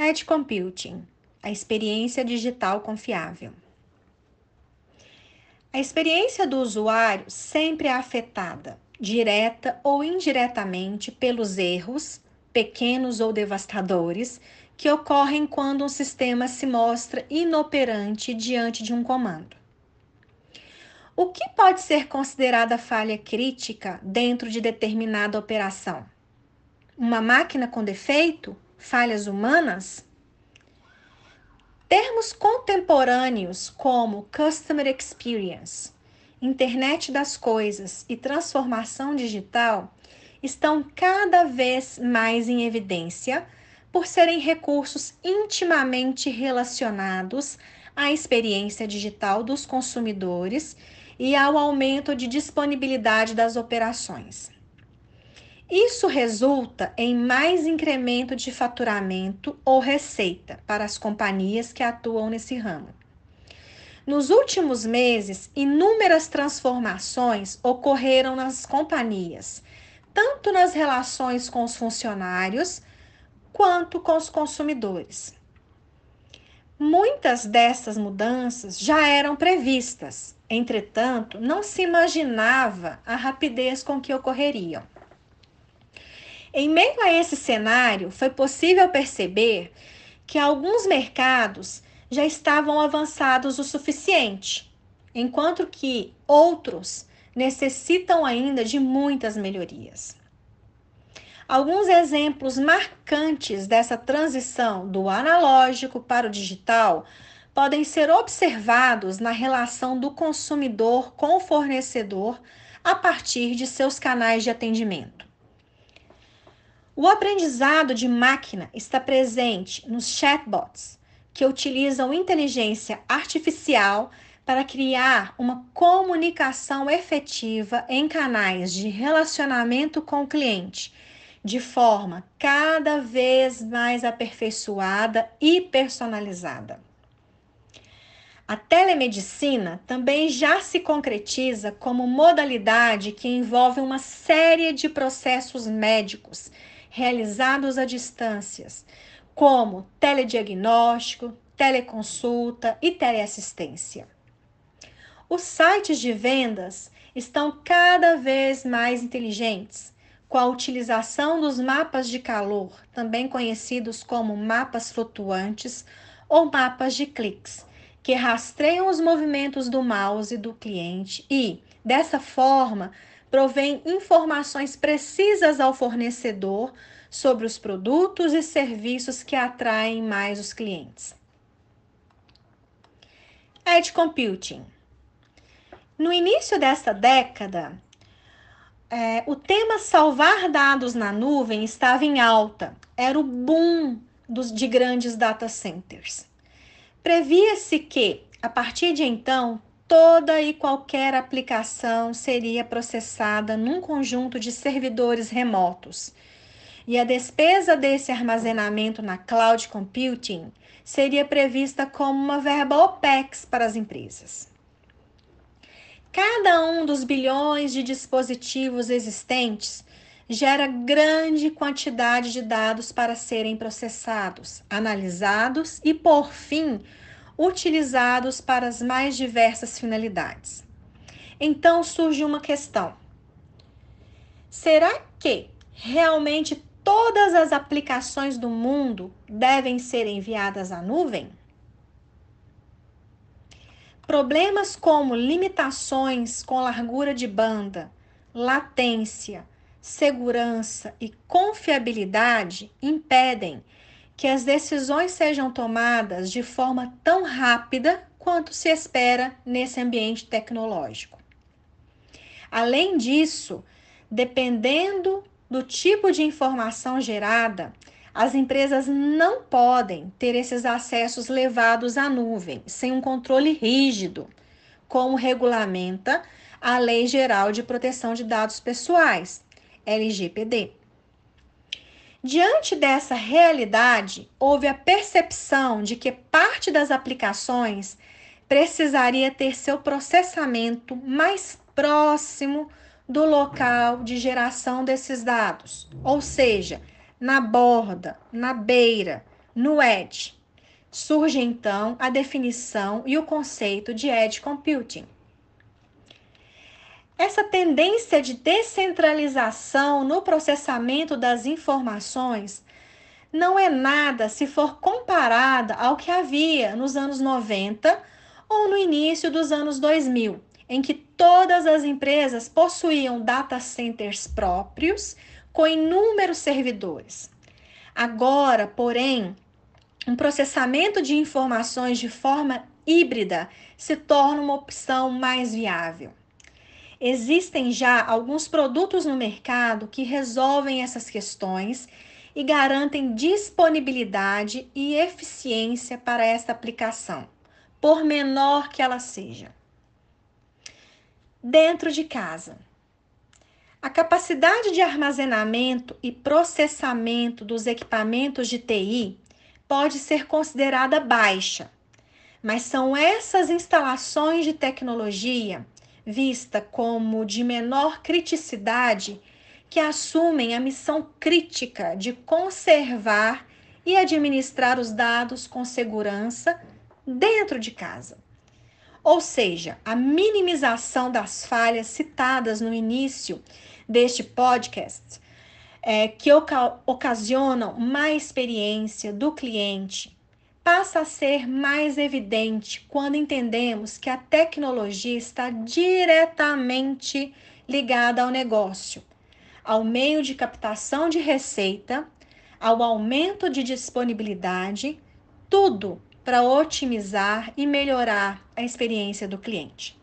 Edge Computing, a experiência digital confiável. A experiência do usuário sempre é afetada, direta ou indiretamente, pelos erros, pequenos ou devastadores, que ocorrem quando um sistema se mostra inoperante diante de um comando. O que pode ser considerada falha crítica dentro de determinada operação? Uma máquina com defeito? Falhas humanas? Termos contemporâneos como Customer Experience, Internet das Coisas e transformação digital estão cada vez mais em evidência por serem recursos intimamente relacionados à experiência digital dos consumidores e ao aumento de disponibilidade das operações. Isso resulta em mais incremento de faturamento ou receita para as companhias que atuam nesse ramo. Nos últimos meses, inúmeras transformações ocorreram nas companhias, tanto nas relações com os funcionários quanto com os consumidores. Muitas dessas mudanças já eram previstas, entretanto, não se imaginava a rapidez com que ocorreriam. Em meio a esse cenário, foi possível perceber que alguns mercados já estavam avançados o suficiente, enquanto que outros necessitam ainda de muitas melhorias. Alguns exemplos marcantes dessa transição do analógico para o digital podem ser observados na relação do consumidor com o fornecedor a partir de seus canais de atendimento. O aprendizado de máquina está presente nos chatbots, que utilizam inteligência artificial para criar uma comunicação efetiva em canais de relacionamento com o cliente, de forma cada vez mais aperfeiçoada e personalizada. A telemedicina também já se concretiza como modalidade que envolve uma série de processos médicos realizados a distâncias, como telediagnóstico, teleconsulta e teleassistência. Os sites de vendas estão cada vez mais inteligentes, com a utilização dos mapas de calor, também conhecidos como mapas flutuantes ou mapas de cliques, que rastreiam os movimentos do mouse do cliente e, dessa forma, provém informações precisas ao fornecedor sobre os produtos e serviços que atraem mais os clientes. Edge Computing. No início desta década, é, o tema salvar dados na nuvem estava em alta, era o boom dos, de grandes data centers. Previa-se que, a partir de então, toda e qualquer aplicação seria processada num conjunto de servidores remotos. E a despesa desse armazenamento na cloud computing seria prevista como uma verba OPEX para as empresas. Cada um dos bilhões de dispositivos existentes gera grande quantidade de dados para serem processados, analisados e, por fim, utilizados para as mais diversas finalidades. Então surge uma questão: será que realmente todas as aplicações do mundo devem ser enviadas à nuvem? Problemas como limitações com largura de banda, latência, segurança e confiabilidade impedem que as decisões sejam tomadas de forma tão rápida quanto se espera nesse ambiente tecnológico. Além disso, dependendo do tipo de informação gerada, as empresas não podem ter esses acessos levados à nuvem sem um controle rígido, como regulamenta a Lei Geral de Proteção de Dados Pessoais, LGPD. Diante dessa realidade, houve a percepção de que parte das aplicações precisaria ter seu processamento mais próximo do local de geração desses dados, ou seja, na borda, na beira, No Edge, surge então a definição e o conceito de Edge Computing. Essa tendência de descentralização no processamento das informações não é nada se for comparada ao que havia nos anos 90 ou no início dos anos 2000, em que todas as empresas possuíam data centers próprios com inúmeros servidores. Agora, porém, um processamento de informações de forma híbrida se torna uma opção mais viável. Existem já alguns produtos no mercado que resolvem essas questões e garantem disponibilidade e eficiência para esta aplicação, por menor que ela seja. Dentro de casa. A capacidade de armazenamento e processamento dos equipamentos de TI pode ser considerada baixa, mas são essas instalações de tecnologia, vista como de menor criticidade, que assumem a missão crítica de conservar e administrar os dados com segurança dentro de casa. Ou seja, a minimização das falhas citadas no início deste podcast, é, que oca ocasionam má experiência do cliente, passa a ser mais evidente quando entendemos que a tecnologia está diretamente ligada ao negócio ao meio de captação de receita, ao aumento de disponibilidade, tudo para otimizar e melhorar a experiência do cliente.